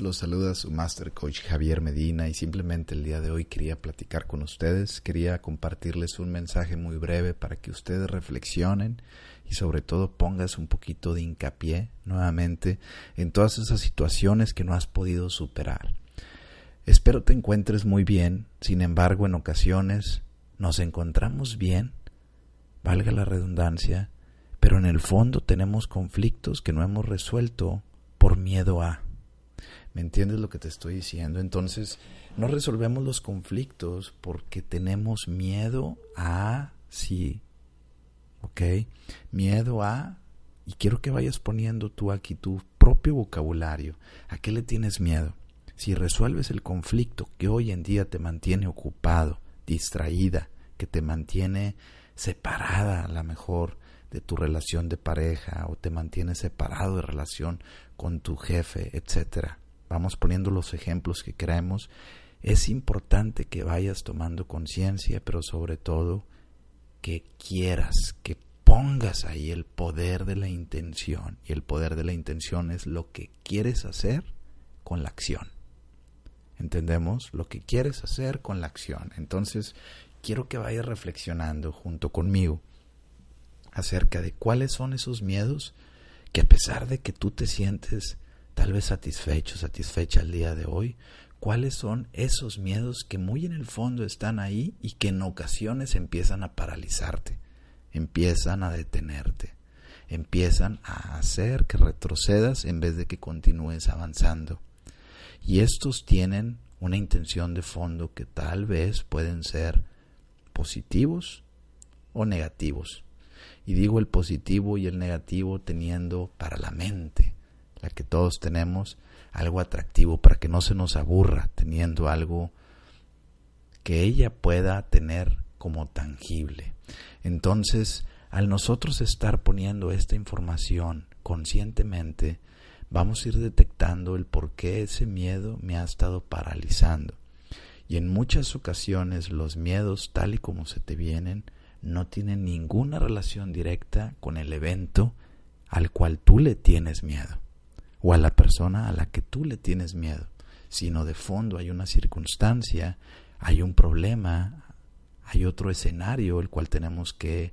Los saluda su Master Coach Javier Medina y simplemente el día de hoy quería platicar con ustedes, quería compartirles un mensaje muy breve para que ustedes reflexionen y sobre todo pongas un poquito de hincapié nuevamente en todas esas situaciones que no has podido superar. Espero te encuentres muy bien, sin embargo en ocasiones nos encontramos bien, valga la redundancia, pero en el fondo tenemos conflictos que no hemos resuelto por miedo a. ¿Me entiendes lo que te estoy diciendo? Entonces, no resolvemos los conflictos porque tenemos miedo a sí. ¿Ok? Miedo a... Y quiero que vayas poniendo tú aquí tu propio vocabulario. ¿A qué le tienes miedo? Si resuelves el conflicto que hoy en día te mantiene ocupado, distraída, que te mantiene separada a lo mejor de tu relación de pareja o te mantiene separado de relación con tu jefe, etcétera vamos poniendo los ejemplos que queremos, es importante que vayas tomando conciencia, pero sobre todo que quieras, que pongas ahí el poder de la intención. Y el poder de la intención es lo que quieres hacer con la acción. ¿Entendemos? Lo que quieres hacer con la acción. Entonces, quiero que vayas reflexionando junto conmigo acerca de cuáles son esos miedos que a pesar de que tú te sientes tal vez satisfecho, satisfecha el día de hoy, cuáles son esos miedos que muy en el fondo están ahí y que en ocasiones empiezan a paralizarte, empiezan a detenerte, empiezan a hacer que retrocedas en vez de que continúes avanzando. Y estos tienen una intención de fondo que tal vez pueden ser positivos o negativos. Y digo el positivo y el negativo teniendo para la mente la que todos tenemos, algo atractivo para que no se nos aburra teniendo algo que ella pueda tener como tangible. Entonces, al nosotros estar poniendo esta información conscientemente, vamos a ir detectando el por qué ese miedo me ha estado paralizando. Y en muchas ocasiones los miedos tal y como se te vienen no tienen ninguna relación directa con el evento al cual tú le tienes miedo o a la persona a la que tú le tienes miedo, sino de fondo hay una circunstancia, hay un problema, hay otro escenario el cual tenemos que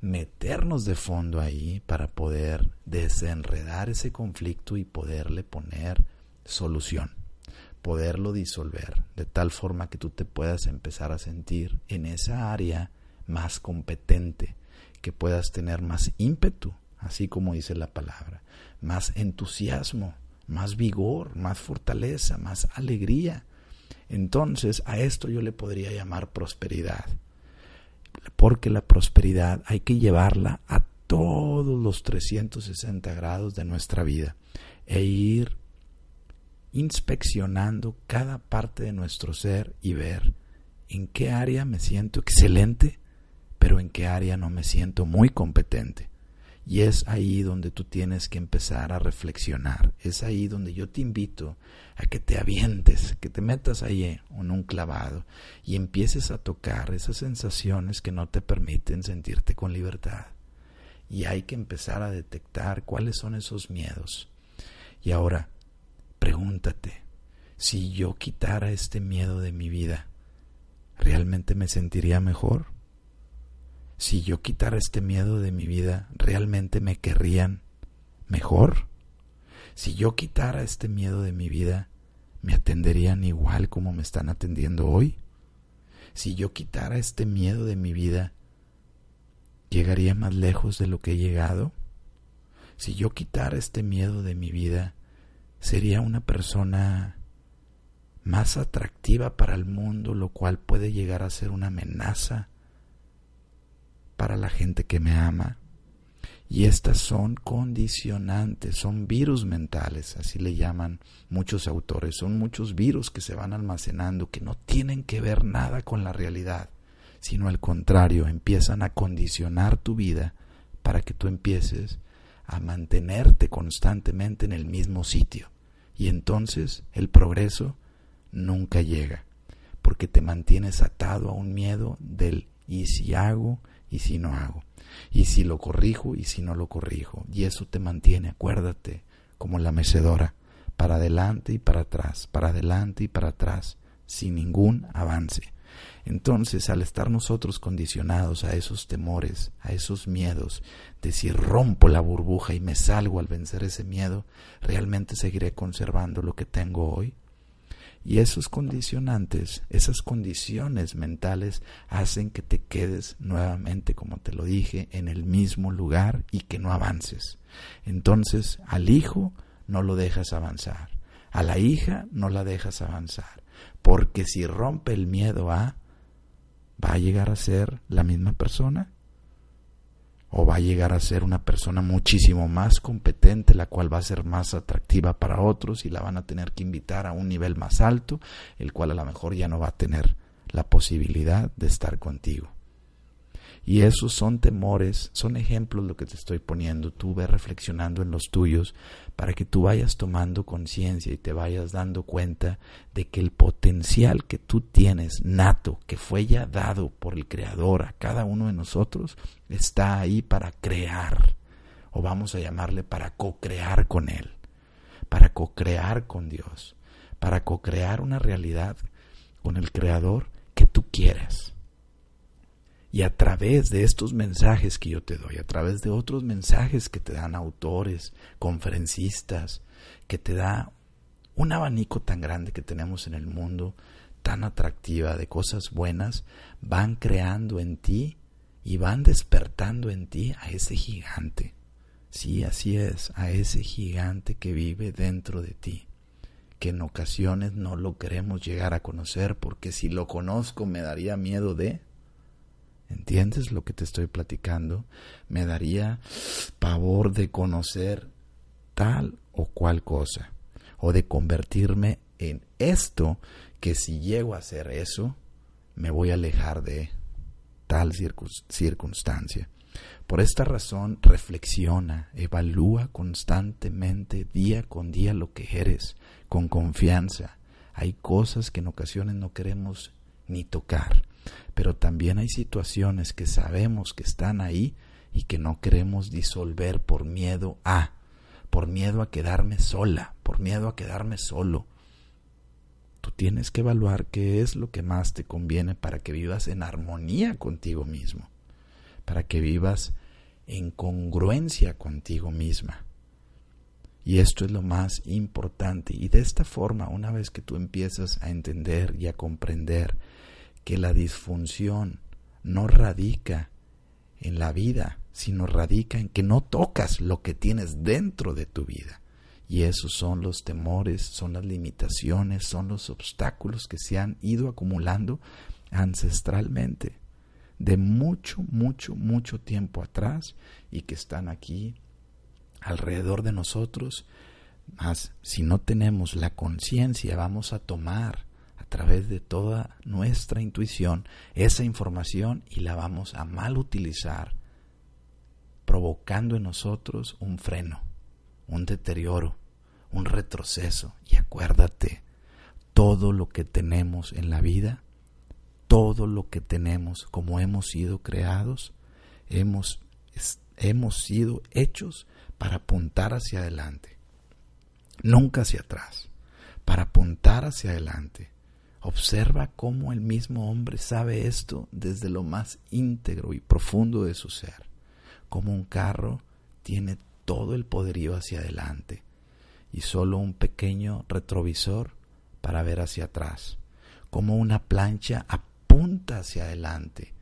meternos de fondo ahí para poder desenredar ese conflicto y poderle poner solución, poderlo disolver, de tal forma que tú te puedas empezar a sentir en esa área más competente, que puedas tener más ímpetu, así como dice la palabra, más entusiasmo, más vigor, más fortaleza, más alegría. Entonces a esto yo le podría llamar prosperidad. Porque la prosperidad hay que llevarla a todos los 360 grados de nuestra vida e ir inspeccionando cada parte de nuestro ser y ver en qué área me siento excelente, pero en qué área no me siento muy competente. Y es ahí donde tú tienes que empezar a reflexionar. Es ahí donde yo te invito a que te avientes, que te metas ahí en un clavado y empieces a tocar esas sensaciones que no te permiten sentirte con libertad. Y hay que empezar a detectar cuáles son esos miedos. Y ahora, pregúntate, si yo quitara este miedo de mi vida, ¿realmente me sentiría mejor? Si yo quitara este miedo de mi vida, ¿realmente me querrían mejor? Si yo quitara este miedo de mi vida, ¿me atenderían igual como me están atendiendo hoy? Si yo quitara este miedo de mi vida, ¿llegaría más lejos de lo que he llegado? Si yo quitara este miedo de mi vida, sería una persona más atractiva para el mundo, lo cual puede llegar a ser una amenaza para la gente que me ama. Y estas son condicionantes, son virus mentales, así le llaman muchos autores. Son muchos virus que se van almacenando, que no tienen que ver nada con la realidad, sino al contrario, empiezan a condicionar tu vida para que tú empieces a mantenerte constantemente en el mismo sitio. Y entonces el progreso nunca llega, porque te mantienes atado a un miedo del y si hago, y si no hago, y si lo corrijo y si no lo corrijo. Y eso te mantiene, acuérdate, como la mecedora, para adelante y para atrás, para adelante y para atrás, sin ningún avance. Entonces, al estar nosotros condicionados a esos temores, a esos miedos, de si rompo la burbuja y me salgo al vencer ese miedo, realmente seguiré conservando lo que tengo hoy. Y esos condicionantes, esas condiciones mentales hacen que te quedes nuevamente, como te lo dije, en el mismo lugar y que no avances. Entonces, al hijo no lo dejas avanzar, a la hija no la dejas avanzar, porque si rompe el miedo a, ¿va a llegar a ser la misma persona? ¿O va a llegar a ser una persona muchísimo más competente, la cual va a ser más atractiva para otros y la van a tener que invitar a un nivel más alto, el cual a lo mejor ya no va a tener la posibilidad de estar contigo? Y esos son temores, son ejemplos lo que te estoy poniendo. Tú ve reflexionando en los tuyos para que tú vayas tomando conciencia y te vayas dando cuenta de que el potencial que tú tienes nato, que fue ya dado por el Creador a cada uno de nosotros, está ahí para crear, o vamos a llamarle para co-crear con Él, para co-crear con Dios, para co-crear una realidad con el Creador que tú quieres. Y a través de estos mensajes que yo te doy, a través de otros mensajes que te dan autores, conferencistas, que te da un abanico tan grande que tenemos en el mundo, tan atractiva de cosas buenas, van creando en ti y van despertando en ti a ese gigante. Sí, así es, a ese gigante que vive dentro de ti, que en ocasiones no lo queremos llegar a conocer porque si lo conozco me daría miedo de ¿Entiendes lo que te estoy platicando? Me daría pavor de conocer tal o cual cosa, o de convertirme en esto que si llego a hacer eso, me voy a alejar de tal circunstancia. Por esta razón, reflexiona, evalúa constantemente, día con día, lo que eres, con confianza. Hay cosas que en ocasiones no queremos ni tocar pero también hay situaciones que sabemos que están ahí y que no queremos disolver por miedo a, por miedo a quedarme sola, por miedo a quedarme solo. Tú tienes que evaluar qué es lo que más te conviene para que vivas en armonía contigo mismo, para que vivas en congruencia contigo misma. Y esto es lo más importante. Y de esta forma, una vez que tú empiezas a entender y a comprender que la disfunción no radica en la vida, sino radica en que no tocas lo que tienes dentro de tu vida. Y esos son los temores, son las limitaciones, son los obstáculos que se han ido acumulando ancestralmente de mucho, mucho, mucho tiempo atrás y que están aquí alrededor de nosotros. Mas si no tenemos la conciencia, vamos a tomar través de toda nuestra intuición esa información y la vamos a mal utilizar, provocando en nosotros un freno, un deterioro, un retroceso. Y acuérdate, todo lo que tenemos en la vida, todo lo que tenemos como hemos sido creados, hemos, hemos sido hechos para apuntar hacia adelante, nunca hacia atrás, para apuntar hacia adelante Observa cómo el mismo hombre sabe esto desde lo más íntegro y profundo de su ser, como un carro tiene todo el poderío hacia adelante y solo un pequeño retrovisor para ver hacia atrás, como una plancha apunta hacia adelante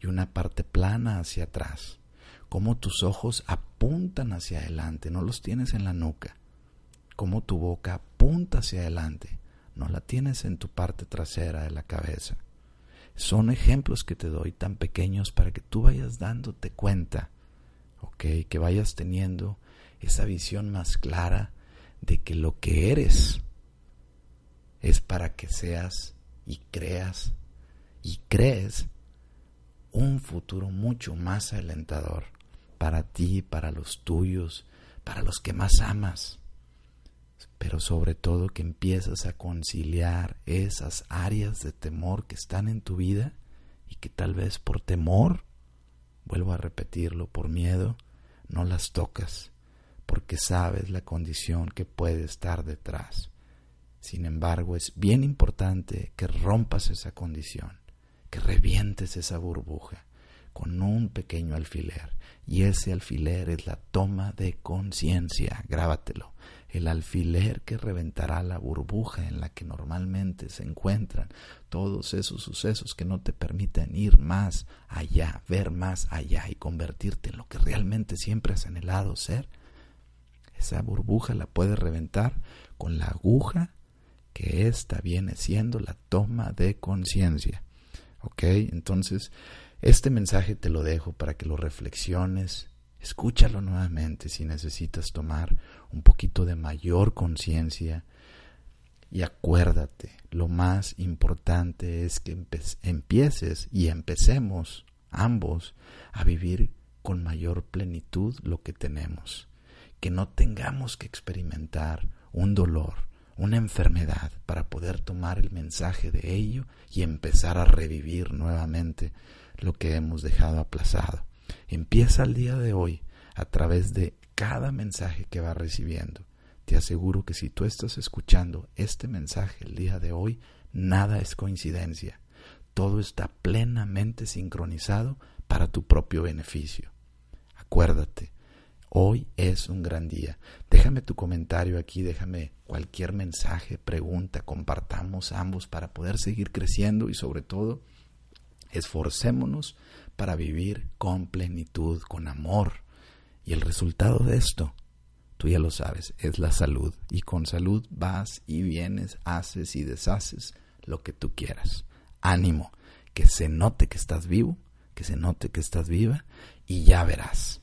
y una parte plana hacia atrás, como tus ojos apuntan hacia adelante, no los tienes en la nuca, como tu boca apunta hacia adelante no la tienes en tu parte trasera de la cabeza. Son ejemplos que te doy tan pequeños para que tú vayas dándote cuenta, ¿ok? Que vayas teniendo esa visión más clara de que lo que eres es para que seas y creas y crees un futuro mucho más alentador para ti, para los tuyos, para los que más amas pero sobre todo que empiezas a conciliar esas áreas de temor que están en tu vida y que tal vez por temor, vuelvo a repetirlo, por miedo, no las tocas, porque sabes la condición que puede estar detrás. Sin embargo, es bien importante que rompas esa condición, que revientes esa burbuja con un pequeño alfiler. Y ese alfiler es la toma de conciencia, grábatelo el alfiler que reventará la burbuja en la que normalmente se encuentran todos esos sucesos que no te permiten ir más allá, ver más allá y convertirte en lo que realmente siempre has anhelado ser. Esa burbuja la puedes reventar con la aguja que ésta viene siendo la toma de conciencia. ¿Ok? Entonces, este mensaje te lo dejo para que lo reflexiones, Escúchalo nuevamente si necesitas tomar un poquito de mayor conciencia y acuérdate, lo más importante es que empieces y empecemos ambos a vivir con mayor plenitud lo que tenemos, que no tengamos que experimentar un dolor, una enfermedad para poder tomar el mensaje de ello y empezar a revivir nuevamente lo que hemos dejado aplazado. Empieza el día de hoy a través de cada mensaje que va recibiendo. Te aseguro que si tú estás escuchando este mensaje el día de hoy, nada es coincidencia. Todo está plenamente sincronizado para tu propio beneficio. Acuérdate, hoy es un gran día. Déjame tu comentario aquí, déjame cualquier mensaje, pregunta, compartamos ambos para poder seguir creciendo y sobre todo, esforcémonos para vivir con plenitud, con amor. Y el resultado de esto, tú ya lo sabes, es la salud. Y con salud vas y vienes, haces y deshaces lo que tú quieras. Ánimo, que se note que estás vivo, que se note que estás viva y ya verás.